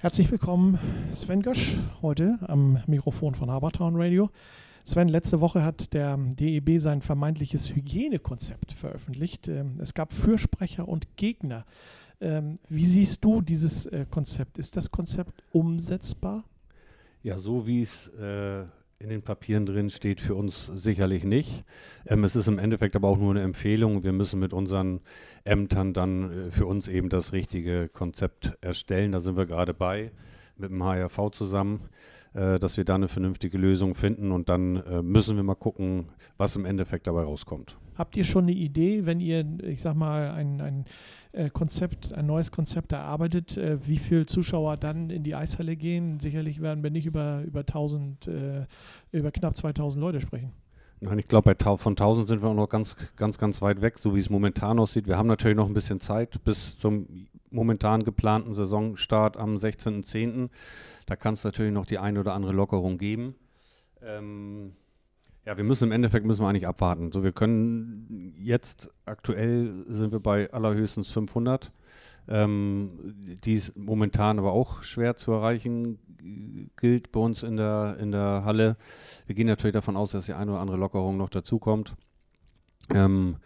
Herzlich willkommen, Sven Gösch, heute am Mikrofon von Habertown Radio. Sven, letzte Woche hat der DEB sein vermeintliches Hygienekonzept veröffentlicht. Ähm, es gab Fürsprecher und Gegner. Ähm, wie siehst du dieses äh, Konzept? Ist das Konzept umsetzbar? Ja, so wie es äh, in den Papieren drin steht, für uns sicherlich nicht. Ähm, es ist im Endeffekt aber auch nur eine Empfehlung. Wir müssen mit unseren Ämtern dann äh, für uns eben das richtige Konzept erstellen. Da sind wir gerade bei, mit dem HRV zusammen, äh, dass wir da eine vernünftige Lösung finden und dann äh, müssen wir mal gucken, was im Endeffekt dabei rauskommt. Habt ihr schon eine Idee, wenn ihr, ich sag mal, ein, ein Konzept, ein neues Konzept erarbeitet, äh, wie viele Zuschauer dann in die Eishalle gehen? Sicherlich werden wir nicht über, über 1000, äh, über knapp 2000 Leute sprechen. Nein, ich glaube, von 1000 sind wir auch noch ganz, ganz, ganz weit weg, so wie es momentan aussieht. Wir haben natürlich noch ein bisschen Zeit bis zum momentan geplanten Saisonstart am 16.10. Da kann es natürlich noch die eine oder andere Lockerung geben. Ähm, ja, wir müssen im Endeffekt müssen wir eigentlich abwarten. So, wir können jetzt aktuell sind wir bei allerhöchstens 500. Ähm, die ist momentan aber auch schwer zu erreichen, gilt bei uns in der, in der Halle. Wir gehen natürlich davon aus, dass die eine oder andere Lockerung noch dazukommt. Ähm,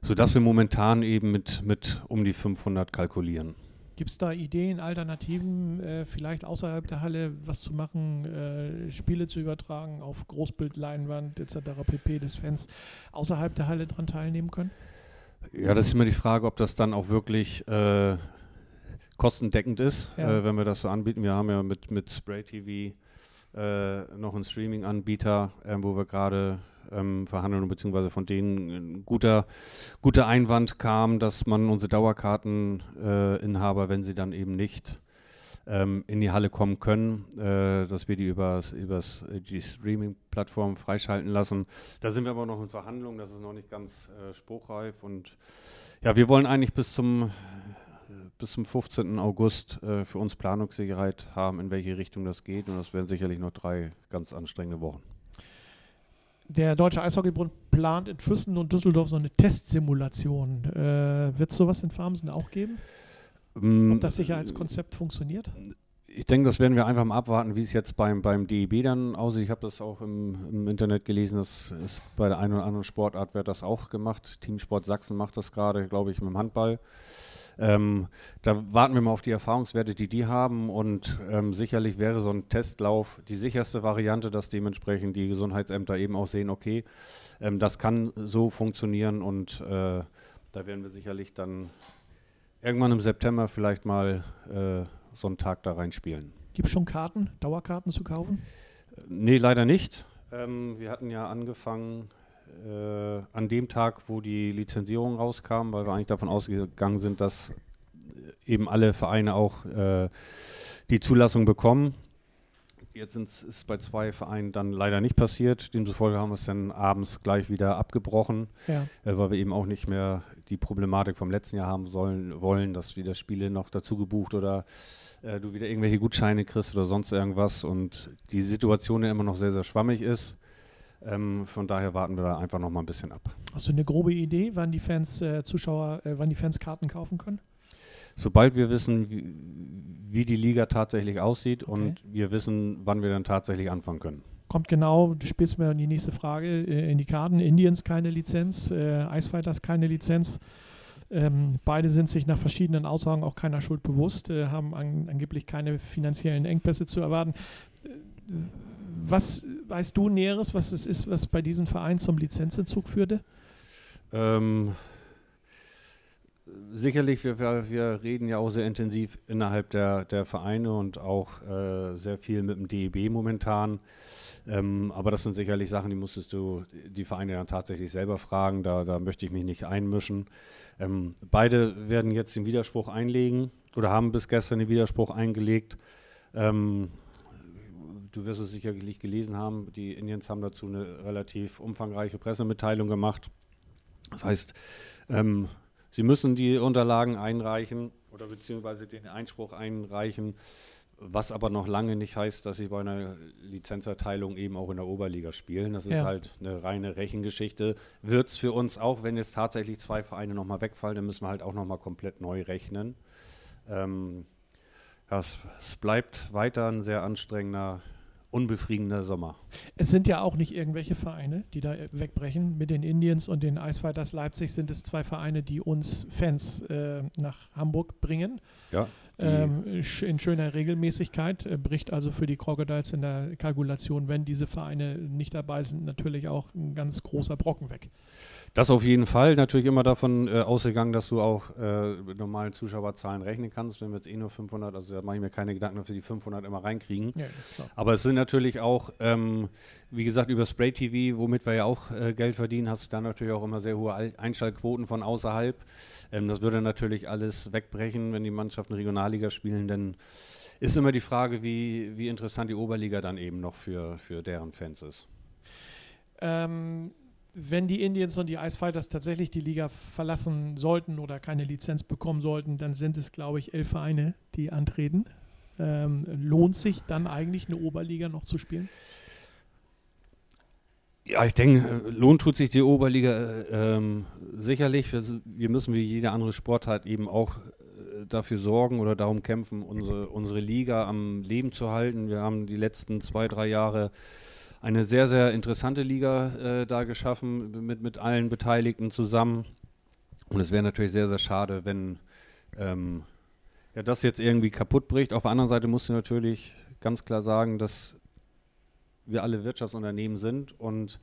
sodass wir momentan eben mit, mit um die 500 kalkulieren. Gibt es da Ideen, Alternativen, äh, vielleicht außerhalb der Halle was zu machen, äh, Spiele zu übertragen auf Großbildleinwand etc. pp. des Fans außerhalb der Halle daran teilnehmen können? Ja, das ist immer die Frage, ob das dann auch wirklich äh, kostendeckend ist, ja. Äh, wenn wir das so anbieten. Wir haben ja mit, mit Spray TV äh, noch einen Streaming-Anbieter, äh, wo wir gerade ähm, verhandeln, beziehungsweise von denen ein guter, guter Einwand kam, dass man unsere Dauerkarteninhaber, äh, wenn sie dann eben nicht ähm, in die Halle kommen können, äh, dass wir die übers, übers äh, die Streaming-Plattform freischalten lassen. Da sind wir aber noch in Verhandlungen, das ist noch nicht ganz äh, spruchreif und ja, wir wollen eigentlich bis zum bis zum 15. August äh, für uns Planungssicherheit haben, in welche Richtung das geht. Und das werden sicherlich noch drei ganz anstrengende Wochen. Der Deutsche Eishockeybund plant in Füssen und Düsseldorf so eine Testsimulation. Äh, Wird es sowas in Farmsen auch geben? Mm, Ob das Sicherheitskonzept funktioniert? Ich denke, das werden wir einfach mal abwarten, wie es jetzt beim, beim DEB dann aussieht. Ich habe das auch im, im, Internet gelesen, dass ist bei der einen oder anderen Sportart wird das auch gemacht. Teamsport Sachsen macht das gerade, glaube ich, mit dem Handball. Ähm, da warten wir mal auf die Erfahrungswerte, die die haben und ähm, sicherlich wäre so ein Testlauf die sicherste Variante, dass dementsprechend die Gesundheitsämter eben auch sehen, okay, ähm, das kann so funktionieren und äh, da werden wir sicherlich dann irgendwann im September vielleicht mal äh, so einen Tag da reinspielen. Gibt es schon Karten, Dauerkarten zu kaufen? Nee, leider nicht. Ähm, wir hatten ja angefangen äh, an dem Tag, wo die Lizenzierung rauskam, weil wir eigentlich davon ausgegangen sind, dass äh, eben alle Vereine auch äh, die Zulassung bekommen. Jetzt ist es bei zwei Vereinen dann leider nicht passiert. Demzufolge haben wir es dann abends gleich wieder abgebrochen, ja. äh, weil wir eben auch nicht mehr die Problematik vom letzten Jahr haben sollen, wollen, dass wieder Spiele noch dazu gebucht oder äh, du wieder irgendwelche Gutscheine kriegst oder sonst irgendwas und die Situation ja immer noch sehr, sehr schwammig ist. Ähm, von daher warten wir da einfach noch mal ein bisschen ab. Hast du eine grobe Idee, wann die Fans, äh, Zuschauer, äh, wann die Fans Karten kaufen können? Sobald wir wissen, wie, wie die Liga tatsächlich aussieht okay. und wir wissen, wann wir dann tatsächlich anfangen können. Kommt genau, du spielst mir die nächste Frage äh, in die Karten. Indians keine Lizenz, äh, Icefighters keine Lizenz. Ähm, beide sind sich nach verschiedenen Aussagen auch keiner Schuld bewusst, äh, haben an, angeblich keine finanziellen Engpässe zu erwarten äh, was weißt du Näheres, was es ist, was bei diesem Verein zum Lizenzentzug führte? Ähm, sicherlich, wir, wir, reden ja auch sehr intensiv innerhalb der, der Vereine und auch äh, sehr viel mit dem DEB momentan. Ähm, aber das sind sicherlich Sachen, die musstest du die Vereine dann tatsächlich selber fragen. Da, da möchte ich mich nicht einmischen. Ähm, beide werden jetzt den Widerspruch einlegen oder haben bis gestern den Widerspruch eingelegt. Ähm, du wirst es sicherlich gelesen haben, die Indians haben dazu eine relativ umfangreiche Pressemitteilung gemacht. Das heißt, ähm, sie müssen die Unterlagen einreichen oder beziehungsweise den Einspruch einreichen, was aber noch lange nicht heißt, dass sie bei einer Lizenzerteilung eben auch in der Oberliga spielen. Das ist ja. halt eine reine Rechengeschichte. Wird es für uns auch, wenn jetzt tatsächlich zwei Vereine nochmal wegfallen, dann müssen wir halt auch nochmal komplett neu rechnen. Ähm, ja, es, es bleibt weiter ein sehr anstrengender unbefriedigender Sommer. Es sind ja auch nicht irgendwelche Vereine, die da wegbrechen. Mit den Indians und den Eisfighters Leipzig sind es zwei Vereine, die uns Fans äh, nach Hamburg bringen. Ja. Ähm, in schöner Regelmäßigkeit, äh, bricht also für die Crocodiles in der Kalkulation, wenn diese Vereine nicht dabei sind, natürlich auch ein ganz großer Brocken weg. Das auf jeden Fall. Natürlich immer davon äh, ausgegangen, dass du auch äh, mit normalen Zuschauerzahlen rechnen kannst. Wenn wir jetzt eh nur 500, also da mache ich mir keine Gedanken, dass wir die 500 immer reinkriegen. Ja, Aber es sind natürlich auch, ähm, wie gesagt, über Spray TV, womit wir ja auch äh, Geld verdienen, hast du da natürlich auch immer sehr hohe Einschaltquoten von außerhalb. Ähm, das würde natürlich alles wegbrechen, wenn die Mannschaften Regionalliga spielen, denn ist immer die Frage, wie, wie interessant die Oberliga dann eben noch für, für deren Fans ist. Ähm, wenn die Indians und die Ice Fighters tatsächlich die Liga verlassen sollten oder keine Lizenz bekommen sollten, dann sind es, glaube ich, elf Vereine, die antreten. Ähm, lohnt sich dann eigentlich eine Oberliga noch zu spielen? Ja, ich denke, lohnt tut sich die Oberliga äh, ähm, sicherlich. Wir, wir, müssen wie jede andere Sportart eben auch dafür sorgen oder darum kämpfen, unsere, unsere Liga am Leben zu halten. Wir haben die letzten zwei, drei Jahre eine sehr, sehr interessante Liga äh, da geschaffen mit, mit allen Beteiligten zusammen. Und es wäre natürlich sehr, sehr schade, wenn ähm, ja, das jetzt irgendwie kaputt bricht. Auf der anderen Seite musst du natürlich ganz klar sagen, dass wir alle Wirtschaftsunternehmen sind und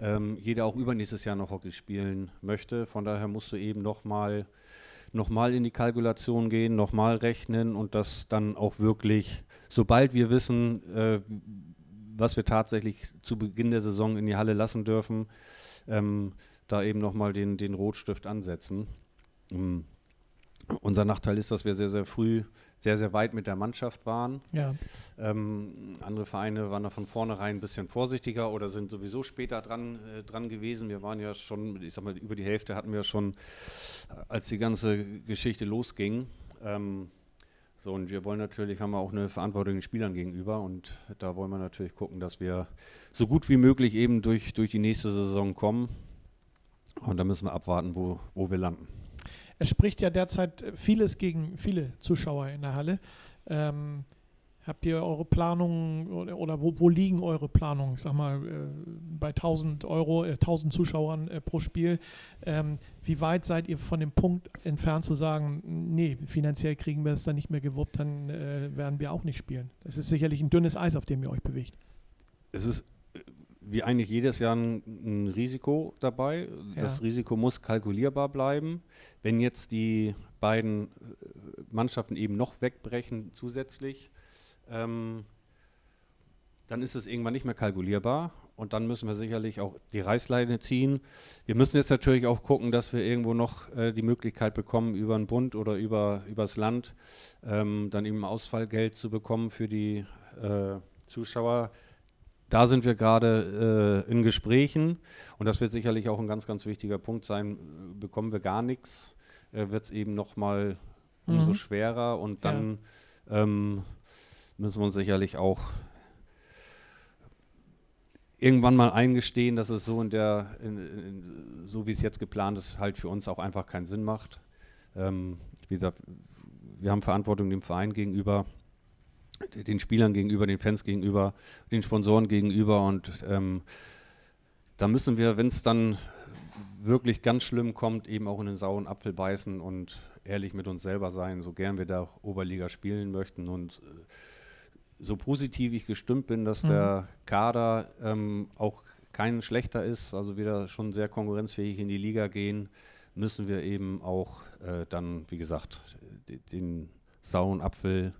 ähm, jeder auch übernächstes Jahr noch Hockey spielen möchte. Von daher musst du eben nochmal noch mal in die Kalkulation gehen, nochmal rechnen und das dann auch wirklich, sobald wir wissen, äh, was wir tatsächlich zu Beginn der Saison in die Halle lassen dürfen, ähm, da eben nochmal den, den Rotstift ansetzen. Ähm, unser Nachteil ist, dass wir sehr, sehr früh sehr, sehr weit mit der Mannschaft waren. Ja. Ähm, andere Vereine waren da von vornherein ein bisschen vorsichtiger oder sind sowieso später dran, äh, dran gewesen. Wir waren ja schon, ich sag mal, über die Hälfte hatten wir schon, als die ganze Geschichte losging. Ähm, so, und wir wollen natürlich, haben wir auch eine Verantwortung den Spielern gegenüber und da wollen wir natürlich gucken, dass wir so gut wie möglich eben durch, durch die nächste Saison kommen. Und da müssen wir abwarten, wo, wo wir landen. Es spricht ja derzeit vieles gegen viele Zuschauer in der Halle. Ähm, Habt ihr eure Planungen oder, oder wo, wo, liegen eure Planungen? Sag mal, äh, bei 1000 Euro, äh, 1000 Zuschauern äh, pro Spiel. Ähm, wie weit seid ihr von dem Punkt entfernt zu sagen, nee, finanziell kriegen wir es dann nicht mehr gewuppt, dann äh, werden wir auch nicht spielen? Das ist sicherlich ein dünnes Eis, auf dem ihr euch bewegt. Es ist wie eigentlich jedes Jahr ein, ein Risiko dabei. Ja. Das Risiko muss kalkulierbar bleiben. Wenn jetzt die beiden äh, Mannschaften eben noch wegbrechen zusätzlich, ähm, dann ist es irgendwann nicht mehr kalkulierbar und dann müssen wir sicherlich auch die Reißleine ziehen. Wir müssen jetzt natürlich auch gucken, dass wir irgendwo noch äh, die Möglichkeit bekommen, über den Bund oder über übers Land ähm, dann eben Ausfallgeld zu bekommen für die äh, Zuschauer. Da sind wir gerade äh, in Gesprächen und das wird sicherlich auch ein ganz, ganz wichtiger Punkt sein. Bekommen wir gar nichts, äh, wird es eben nochmal mhm. umso schwerer und dann ja. ähm, müssen wir uns sicherlich auch irgendwann mal eingestehen, dass es so in der, in, in, so wie es jetzt geplant ist, halt für uns auch einfach keinen Sinn macht. Ähm, wie gesagt, wir haben Verantwortung dem Verein gegenüber, den Spielern gegenüber, den Fans gegenüber, den Sponsoren gegenüber und ähm, da müssen wir, wenn es dann wirklich ganz schlimm kommt, eben auch in den sauren Apfel beißen und ehrlich mit uns selber sein, so gern wir da Oberliga spielen möchten und äh, so positiv ich gestimmt bin, dass mhm. der Kader ähm, auch kein schlechter ist, also wieder schon sehr konkurrenzfähig in die Liga gehen, müssen wir eben auch äh, dann, wie gesagt, den sauren Apfel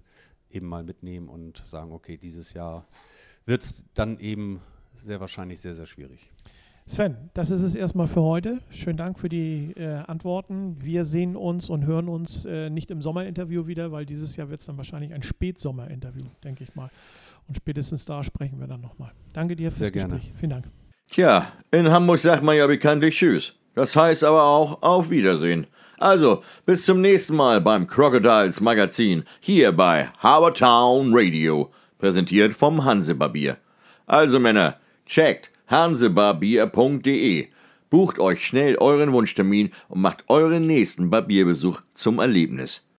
eben mal mitnehmen und sagen, okay, dieses Jahr wird es dann eben sehr wahrscheinlich sehr, sehr schwierig. Sven, das ist es erstmal für heute. Schönen Dank für die äh, Antworten. Wir sehen uns und hören uns äh, nicht im Sommerinterview wieder, weil dieses Jahr wird es dann wahrscheinlich ein Spätsommerinterview, denke ich mal. Und spätestens da sprechen wir dann nochmal. Danke dir fürs Sehr Gespräch. gerne. Vielen Dank. Tja, in Hamburg sagt man ja bekanntlich Tschüss. Das heißt aber auch Auf Wiedersehen. Also, bis zum nächsten Mal beim Crocodiles Magazin hier bei Habertown Radio, präsentiert vom Hansebarbier. Also Männer, checkt hansebarbier.de, bucht euch schnell euren Wunschtermin und macht euren nächsten Barbierbesuch zum Erlebnis.